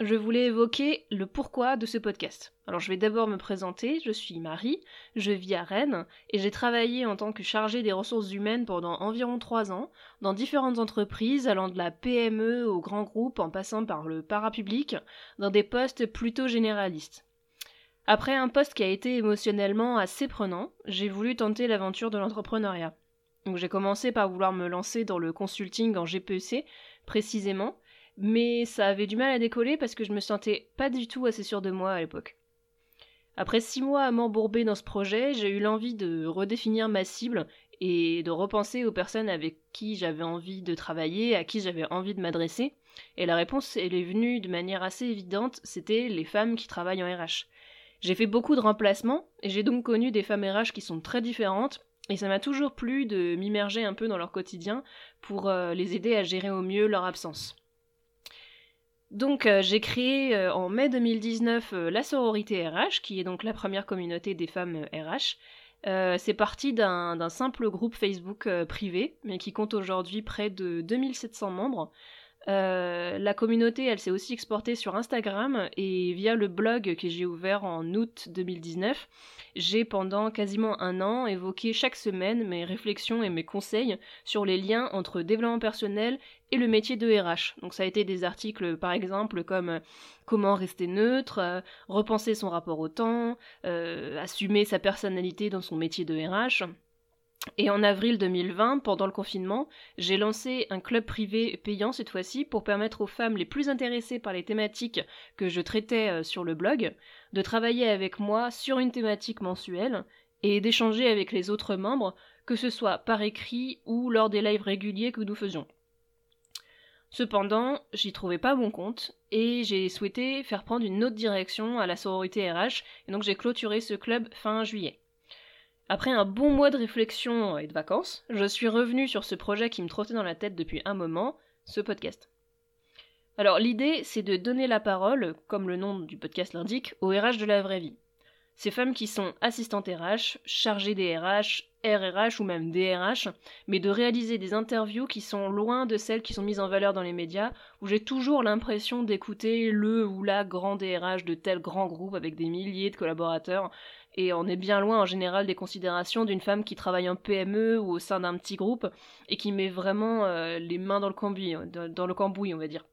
je voulais évoquer le pourquoi de ce podcast. Alors je vais d'abord me présenter, je suis Marie, je vis à Rennes et j'ai travaillé en tant que chargée des ressources humaines pendant environ trois ans dans différentes entreprises allant de la PME au grand groupe en passant par le parapublic dans des postes plutôt généralistes. Après un poste qui a été émotionnellement assez prenant, j'ai voulu tenter l'aventure de l'entrepreneuriat. Donc j'ai commencé par vouloir me lancer dans le consulting en GPEC précisément mais ça avait du mal à décoller parce que je me sentais pas du tout assez sûre de moi à l'époque. Après six mois à m'embourber dans ce projet, j'ai eu l'envie de redéfinir ma cible et de repenser aux personnes avec qui j'avais envie de travailler, à qui j'avais envie de m'adresser. Et la réponse, elle est venue de manière assez évidente, c'était les femmes qui travaillent en RH. J'ai fait beaucoup de remplacements et j'ai donc connu des femmes RH qui sont très différentes et ça m'a toujours plu de m'immerger un peu dans leur quotidien pour euh, les aider à gérer au mieux leur absence. Donc euh, j'ai créé euh, en mai 2019 euh, la sororité RH, qui est donc la première communauté des femmes RH. c'est parti d'un simple groupe Facebook privé, mais qui compte aujourd'hui près de 2700 membres. La communauté, elle s'est aussi exportée sur Instagram et via le blog que j'ai ouvert en août 2019, j'ai pendant quasiment un an évoqué chaque semaine mes réflexions et mes conseils sur les liens entre développement personnel et le métier de RH. Donc ça a été des articles par exemple comme euh, comment rester neutre, euh, repenser son rapport au temps, euh, assumer sa personnalité dans son métier de RH. Et en avril 2020, pendant le confinement, j'ai lancé un club privé payant cette fois-ci pour permettre aux femmes les plus intéressées par les thématiques que je traitais sur le blog de travailler avec moi sur une thématique mensuelle et d'échanger avec les autres membres, que ce soit par écrit ou lors des lives réguliers que nous faisions. Cependant, j'y trouvais pas bon compte et j'ai souhaité faire prendre une autre direction à la sororité RH et donc j'ai clôturé ce club fin juillet. Après un bon mois de réflexion et de vacances, je suis revenue sur ce projet qui me trottait dans la tête depuis un moment, ce podcast. Alors l'idée, c'est de donner la parole, comme le nom du podcast l'indique, aux RH de la vraie vie. Ces femmes qui sont assistantes RH, chargées des RH, RRH ou même DRH, mais de réaliser des interviews qui sont loin de celles qui sont mises en valeur dans les médias, où j'ai toujours l'impression d'écouter le ou la grand DRH de tel grand groupe avec des milliers de collaborateurs, et on est bien loin en général des considérations d'une femme qui travaille en PME ou au sein d'un petit groupe et qui met vraiment euh, les mains dans le cambouis, dans le cambouis on va dire.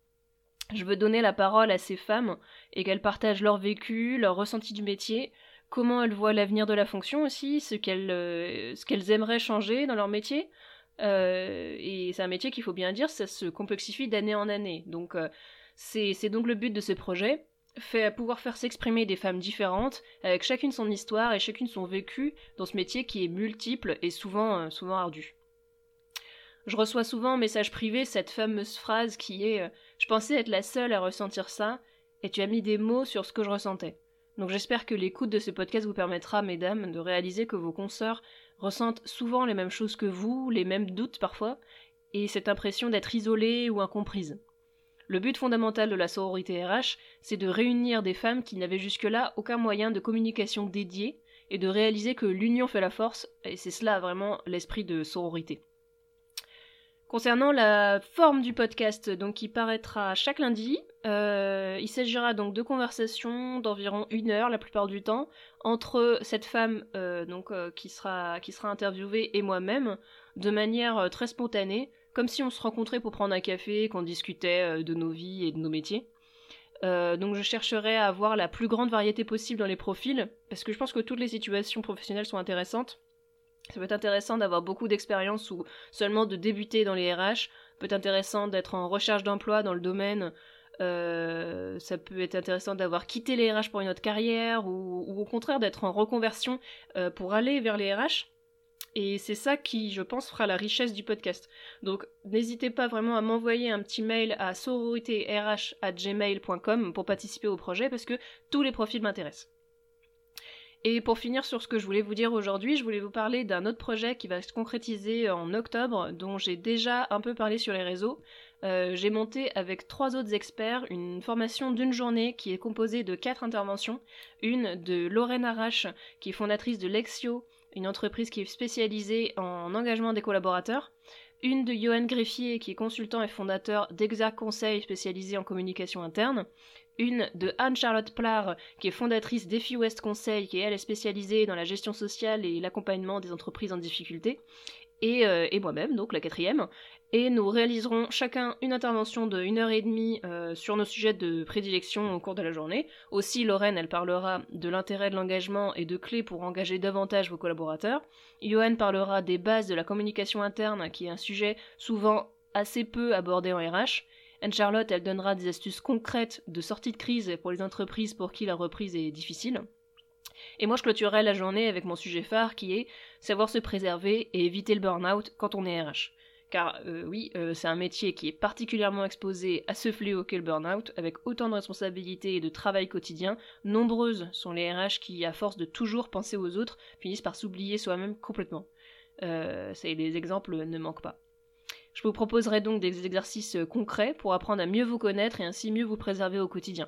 Je veux donner la parole à ces femmes et qu'elles partagent leur vécu, leur ressenti du métier, comment elles voient l'avenir de la fonction aussi, ce qu'elles euh, ce qu'elles aimeraient changer dans leur métier. Euh, et c'est un métier qu'il faut bien dire, ça se complexifie d'année en année. Donc euh, c'est donc le but de ce projet, fait, pouvoir faire s'exprimer des femmes différentes, avec chacune son histoire et chacune son vécu dans ce métier qui est multiple et souvent, souvent ardu. Je reçois souvent en message privé cette fameuse phrase qui est Je pensais être la seule à ressentir ça, et tu as mis des mots sur ce que je ressentais. Donc j'espère que l'écoute de ce podcast vous permettra, mesdames, de réaliser que vos consoeurs ressentent souvent les mêmes choses que vous, les mêmes doutes parfois, et cette impression d'être isolées ou incomprises. Le but fondamental de la sororité RH, c'est de réunir des femmes qui n'avaient jusque-là aucun moyen de communication dédié, et de réaliser que l'union fait la force, et c'est cela vraiment l'esprit de sororité. Concernant la forme du podcast, donc qui paraîtra chaque lundi, euh, il s'agira donc de conversations d'environ une heure la plupart du temps entre cette femme euh, donc euh, qui sera qui sera interviewée et moi-même de manière très spontanée, comme si on se rencontrait pour prendre un café, qu'on discutait de nos vies et de nos métiers. donc je chercherai à avoir la plus grande variété possible dans les profils, parce que je pense que toutes les situations professionnelles sont intéressantes. Ça peut être intéressant d'avoir beaucoup d'expérience ou seulement de débuter dans les RH. Ça peut être intéressant d'être en recherche d'emploi dans le domaine. Euh, ça peut être intéressant d'avoir quitté les RH pour une autre carrière ou, au contraire d'être en reconversion euh, pour aller vers les RH. Et c'est ça qui, je pense, fera la richesse du podcast. Donc n'hésitez pas vraiment à m'envoyer un petit mail à sororitéRH@gmail.com pour participer au projet parce que tous les profils m'intéressent. Et pour finir sur ce que je voulais vous dire aujourd'hui, je voulais vous parler d'un autre projet qui va se concrétiser en octobre, dont j'ai déjà un peu parlé sur les réseaux. Euh, j'ai monté avec trois autres experts une formation d'une journée qui est composée de quatre interventions. Une de Lorraine Arrache, qui est fondatrice de Lexio, une entreprise qui est spécialisée en engagement des collaborateurs. Une de Johan Greffier, qui est consultant et fondateur d'Exact Conseil spécialisé en communication interne une de Anne-Charlotte Plar, qui est fondatrice d'EFI West Conseil, qui elle est spécialisée dans la gestion sociale et l'accompagnement des entreprises en difficulté, et, euh, et moi-même, donc la quatrième. Et nous réaliserons chacun une intervention de 1 heure et demie euh, sur nos sujets de prédilection au cours de la journée. Aussi, Lorraine, elle parlera de l'intérêt de l'engagement et de clés pour engager davantage vos collaborateurs. Johan parlera des bases de la communication interne, qui est un sujet souvent assez peu abordé en RH. Anne-Charlotte, elle donnera des astuces concrètes de sortie de crise pour les entreprises pour qui la reprise est difficile. Et moi, je clôturerai la journée avec mon sujet phare qui est savoir se préserver et éviter le burn-out quand on est RH. Car euh, oui, euh, c'est un métier qui est particulièrement exposé à ce fléau qu'est le burn-out, avec autant de responsabilités et de travail quotidien. Nombreuses sont les RH qui, à force de toujours penser aux autres, finissent par s'oublier soi-même complètement. Euh, les exemples ne manquent pas. Je vous proposerai donc des exercices concrets pour apprendre à mieux vous connaître et ainsi mieux vous préserver au quotidien.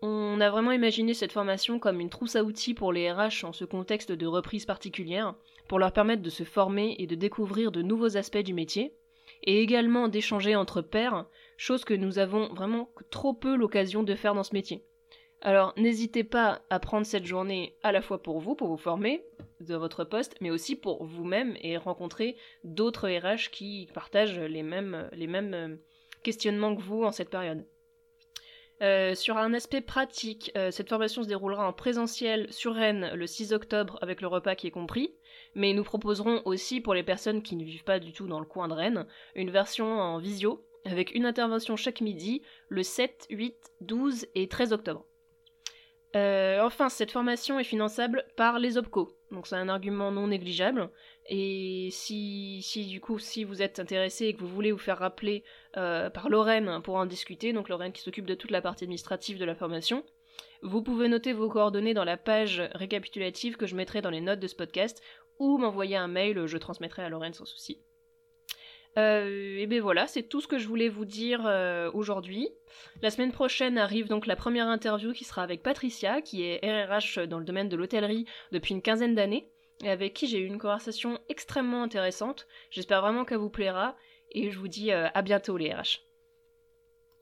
On a vraiment imaginé cette formation comme une trousse à outils pour les RH en ce contexte de reprise particulière, pour leur permettre de se former et de découvrir de nouveaux aspects du métier, et également d'échanger entre pairs, chose que nous avons vraiment trop peu l'occasion de faire dans ce métier. Alors n'hésitez pas à prendre cette journée à la fois pour vous, pour vous former de votre poste, mais aussi pour vous-même et rencontrer d'autres RH qui partagent les mêmes, euh, questionnements que vous en cette période. Euh, sur un aspect pratique, euh, cette formation se déroulera en présentiel sur Rennes le 6 octobre avec le repas qui est compris, mais nous proposerons aussi pour les personnes qui ne vivent pas du tout dans le coin de Rennes une version en visio avec une intervention chaque midi le 7, 8, 12 et 13 octobre. Euh, enfin, cette formation est finançable par les OPCO, donc c'est un argument non négligeable. Et si, si du coup, si vous êtes intéressé et que vous voulez vous faire rappeler euh, par Lorraine pour en discuter, donc Lorraine qui s'occupe de toute la partie administrative de la formation, vous pouvez noter vos coordonnées dans la page récapitulative que je mettrai dans les notes de ce podcast ou m'envoyer un mail, je transmettrai à Lorraine sans souci. Euh, et ben voilà, c'est tout ce que je voulais vous dire euh, aujourd'hui. La semaine prochaine arrive donc la première interview qui sera avec Patricia, qui est RRH dans le domaine de l'hôtellerie depuis une quinzaine d'années, et avec qui j'ai eu une conversation extrêmement intéressante. J'espère vraiment qu'elle vous plaira, et je vous dis euh, à bientôt les RH.